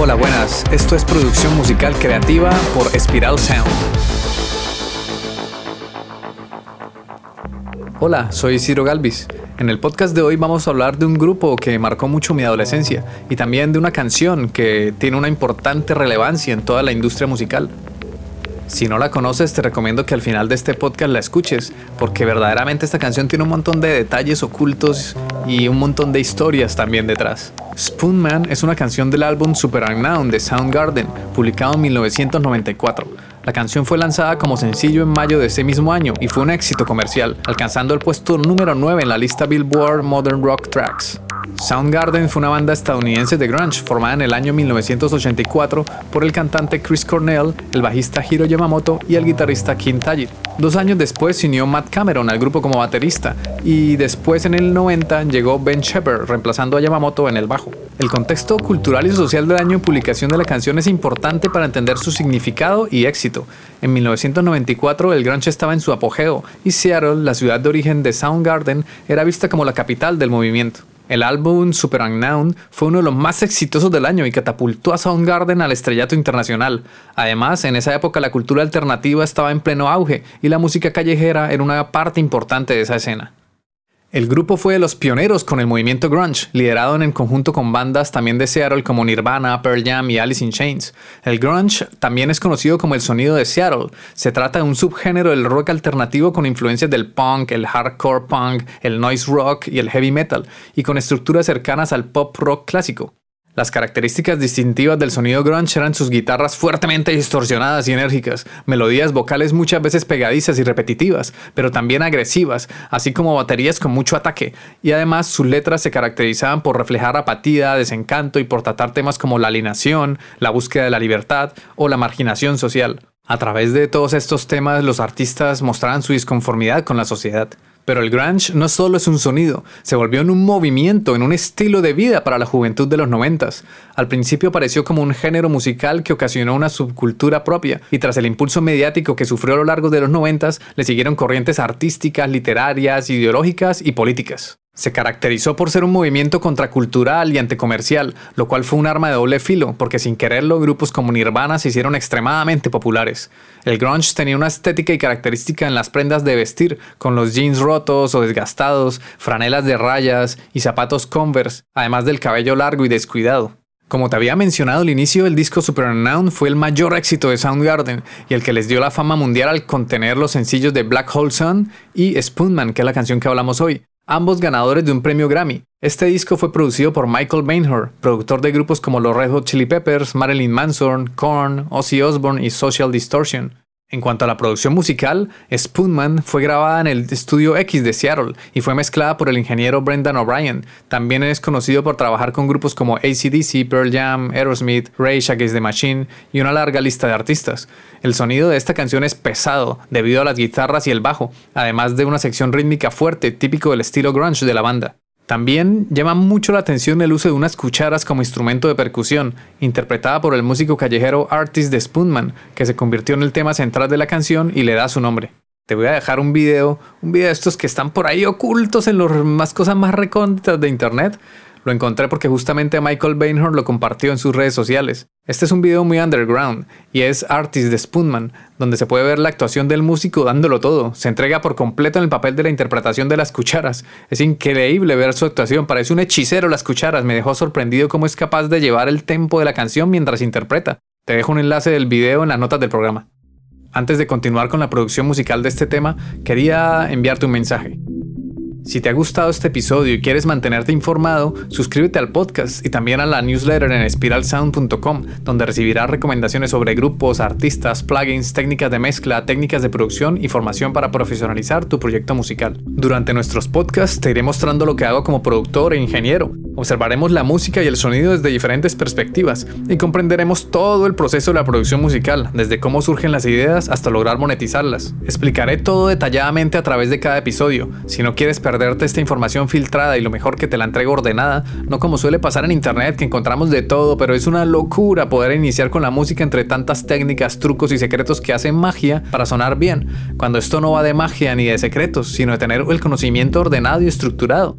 Hola, buenas. Esto es producción musical creativa por Spiral Sound. Hola, soy Ciro Galvis. En el podcast de hoy vamos a hablar de un grupo que marcó mucho mi adolescencia y también de una canción que tiene una importante relevancia en toda la industria musical. Si no la conoces, te recomiendo que al final de este podcast la escuches, porque verdaderamente esta canción tiene un montón de detalles ocultos y un montón de historias también detrás. Spoonman es una canción del álbum Super Unknown de Soundgarden, publicado en 1994. La canción fue lanzada como sencillo en mayo de ese mismo año y fue un éxito comercial, alcanzando el puesto número 9 en la lista Billboard Modern Rock Tracks. Soundgarden fue una banda estadounidense de grunge formada en el año 1984 por el cantante Chris Cornell, el bajista Hiro Yamamoto y el guitarrista Kim Tajir. Dos años después se unió Matt Cameron al grupo como baterista y después en el 90 llegó Ben Shepard reemplazando a Yamamoto en el bajo. El contexto cultural y social del año de publicación de la canción es importante para entender su significado y éxito. En 1994 el grunge estaba en su apogeo y Seattle, la ciudad de origen de Soundgarden, era vista como la capital del movimiento. El álbum Super Unknown fue uno de los más exitosos del año y catapultó a Soundgarden al estrellato internacional. Además, en esa época la cultura alternativa estaba en pleno auge y la música callejera era una parte importante de esa escena. El grupo fue de los pioneros con el movimiento grunge, liderado en el conjunto con bandas también de Seattle como Nirvana, Pearl Jam y Alice in Chains. El grunge también es conocido como el sonido de Seattle. Se trata de un subgénero del rock alternativo con influencias del punk, el hardcore punk, el noise rock y el heavy metal, y con estructuras cercanas al pop rock clásico. Las características distintivas del sonido grunge eran sus guitarras fuertemente distorsionadas y enérgicas, melodías vocales muchas veces pegadizas y repetitivas, pero también agresivas, así como baterías con mucho ataque, y además sus letras se caracterizaban por reflejar apatía, desencanto y por tratar temas como la alienación, la búsqueda de la libertad o la marginación social. A través de todos estos temas los artistas mostraban su disconformidad con la sociedad. Pero el grunge no solo es un sonido, se volvió en un movimiento, en un estilo de vida para la juventud de los noventas. Al principio apareció como un género musical que ocasionó una subcultura propia, y tras el impulso mediático que sufrió a lo largo de los noventas, le siguieron corrientes artísticas, literarias, ideológicas y políticas. Se caracterizó por ser un movimiento contracultural y anticomercial, lo cual fue un arma de doble filo, porque sin quererlo grupos como Nirvana se hicieron extremadamente populares. El grunge tenía una estética y característica en las prendas de vestir, con los jeans rotos o desgastados, franelas de rayas y zapatos Converse, además del cabello largo y descuidado. Como te había mencionado al inicio, el disco Super Unknown fue el mayor éxito de Soundgarden y el que les dio la fama mundial al contener los sencillos de Black Hole Sun y Spoonman, que es la canción que hablamos hoy ambos ganadores de un premio Grammy. Este disco fue producido por Michael Bainhor, productor de grupos como los Red Hot Chili Peppers, Marilyn Manson, Korn, Ozzy Osbourne y Social Distortion. En cuanto a la producción musical, Spoonman fue grabada en el Estudio X de Seattle y fue mezclada por el ingeniero Brendan O'Brien. También es conocido por trabajar con grupos como ACDC, Pearl Jam, Aerosmith, Rage Against the Machine y una larga lista de artistas. El sonido de esta canción es pesado debido a las guitarras y el bajo, además de una sección rítmica fuerte típico del estilo grunge de la banda. También llama mucho la atención el uso de unas cucharas como instrumento de percusión, interpretada por el músico callejero Artist de Spoonman, que se convirtió en el tema central de la canción y le da su nombre. Te voy a dejar un video, un video de estos que están por ahí ocultos en las cosas más recónditas de internet, lo encontré porque justamente Michael Bainhorn lo compartió en sus redes sociales. Este es un video muy underground y es Artist de Spoonman, donde se puede ver la actuación del músico dándolo todo. Se entrega por completo en el papel de la interpretación de las cucharas. Es increíble ver su actuación, parece un hechicero las cucharas. Me dejó sorprendido cómo es capaz de llevar el tempo de la canción mientras interpreta. Te dejo un enlace del video en las notas del programa. Antes de continuar con la producción musical de este tema, quería enviarte un mensaje. Si te ha gustado este episodio y quieres mantenerte informado, suscríbete al podcast y también a la newsletter en spiralsound.com, donde recibirás recomendaciones sobre grupos, artistas, plugins, técnicas de mezcla, técnicas de producción y formación para profesionalizar tu proyecto musical. Durante nuestros podcasts te iré mostrando lo que hago como productor e ingeniero. Observaremos la música y el sonido desde diferentes perspectivas y comprenderemos todo el proceso de la producción musical, desde cómo surgen las ideas hasta lograr monetizarlas. Explicaré todo detalladamente a través de cada episodio. Si no quieres perder perderte esta información filtrada y lo mejor que te la entrego ordenada, no como suele pasar en internet que encontramos de todo, pero es una locura poder iniciar con la música entre tantas técnicas, trucos y secretos que hacen magia para sonar bien, cuando esto no va de magia ni de secretos, sino de tener el conocimiento ordenado y estructurado.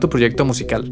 tu proyecto musical.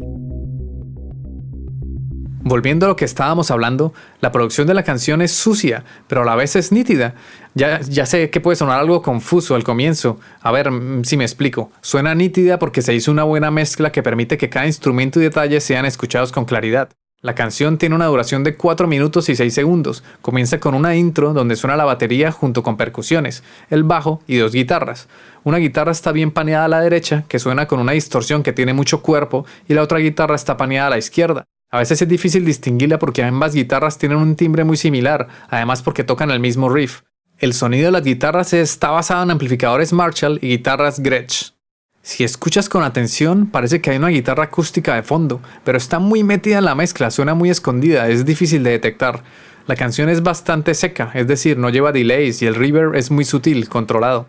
Volviendo a lo que estábamos hablando, la producción de la canción es sucia, pero a la vez es nítida. Ya, ya sé que puede sonar algo confuso al comienzo. A ver mm, si me explico. Suena nítida porque se hizo una buena mezcla que permite que cada instrumento y detalle sean escuchados con claridad. La canción tiene una duración de 4 minutos y 6 segundos. Comienza con una intro donde suena la batería junto con percusiones, el bajo y dos guitarras. Una guitarra está bien paneada a la derecha, que suena con una distorsión que tiene mucho cuerpo, y la otra guitarra está paneada a la izquierda. A veces es difícil distinguirla porque ambas guitarras tienen un timbre muy similar, además porque tocan el mismo riff. El sonido de las guitarras está basado en amplificadores Marshall y guitarras Gretsch. Si escuchas con atención, parece que hay una guitarra acústica de fondo, pero está muy metida en la mezcla, suena muy escondida, es difícil de detectar. La canción es bastante seca, es decir, no lleva delays y el reverb es muy sutil, controlado.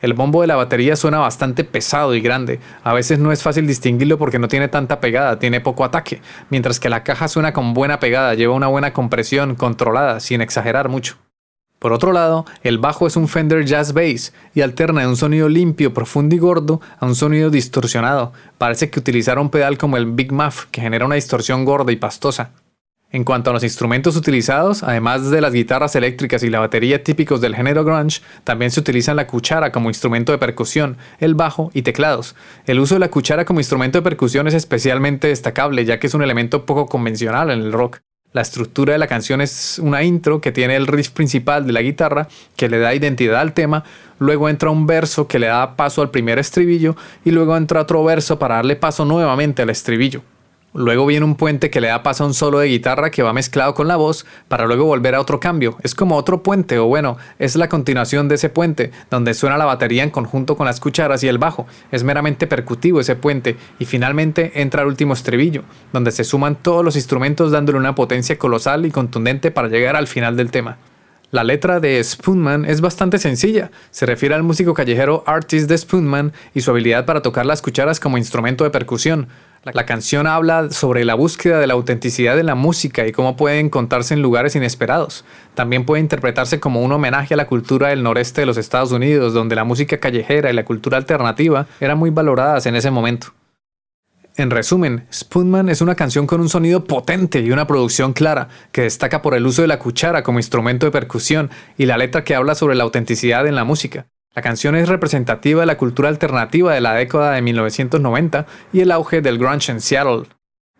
El bombo de la batería suena bastante pesado y grande. A veces no es fácil distinguirlo porque no tiene tanta pegada, tiene poco ataque, mientras que la caja suena con buena pegada, lleva una buena compresión controlada, sin exagerar mucho. Por otro lado, el bajo es un Fender Jazz Bass y alterna de un sonido limpio, profundo y gordo a un sonido distorsionado. Parece que utilizaron un pedal como el Big Muff, que genera una distorsión gorda y pastosa. En cuanto a los instrumentos utilizados, además de las guitarras eléctricas y la batería típicos del género grunge, también se utiliza la cuchara como instrumento de percusión, el bajo y teclados. El uso de la cuchara como instrumento de percusión es especialmente destacable ya que es un elemento poco convencional en el rock. La estructura de la canción es una intro que tiene el riff principal de la guitarra que le da identidad al tema, luego entra un verso que le da paso al primer estribillo y luego entra otro verso para darle paso nuevamente al estribillo. Luego viene un puente que le da paso a un solo de guitarra que va mezclado con la voz para luego volver a otro cambio. Es como otro puente o bueno, es la continuación de ese puente donde suena la batería en conjunto con las cucharas y el bajo. Es meramente percutivo ese puente y finalmente entra el último estribillo, donde se suman todos los instrumentos dándole una potencia colosal y contundente para llegar al final del tema. La letra de Spoonman es bastante sencilla. Se refiere al músico callejero Artist de Spoonman y su habilidad para tocar las cucharas como instrumento de percusión. La canción habla sobre la búsqueda de la autenticidad de la música y cómo puede encontrarse en lugares inesperados. También puede interpretarse como un homenaje a la cultura del noreste de los Estados Unidos, donde la música callejera y la cultura alternativa eran muy valoradas en ese momento. En resumen, Spoonman es una canción con un sonido potente y una producción clara, que destaca por el uso de la cuchara como instrumento de percusión y la letra que habla sobre la autenticidad en la música. La canción es representativa de la cultura alternativa de la década de 1990 y el auge del grunge en Seattle.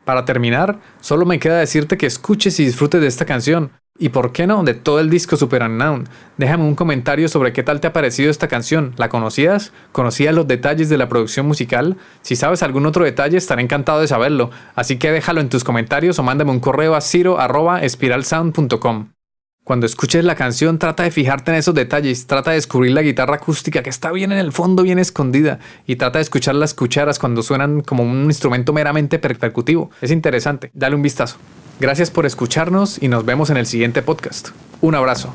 Para terminar, solo me queda decirte que escuches y disfrutes de esta canción, y por qué no, de todo el disco Super Unknown. Déjame un comentario sobre qué tal te ha parecido esta canción. ¿La conocías? ¿Conocías los detalles de la producción musical? Si sabes algún otro detalle, estaré encantado de saberlo. Así que déjalo en tus comentarios o mándame un correo a ciro.espiralsound.com. Cuando escuches la canción, trata de fijarte en esos detalles, trata de descubrir la guitarra acústica que está bien en el fondo, bien escondida, y trata de escuchar las cucharas cuando suenan como un instrumento meramente percutivo. Es interesante, dale un vistazo. Gracias por escucharnos y nos vemos en el siguiente podcast. Un abrazo.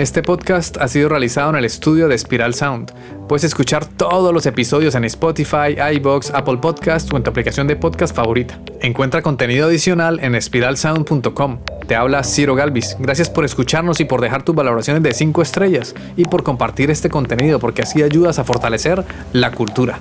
Este podcast ha sido realizado en el estudio de Spiral Sound. Puedes escuchar todos los episodios en Spotify, iBox, Apple Podcast o en tu aplicación de podcast favorita. Encuentra contenido adicional en spiralsound.com. Te habla Ciro Galvis. Gracias por escucharnos y por dejar tus valoraciones de 5 estrellas y por compartir este contenido porque así ayudas a fortalecer la cultura.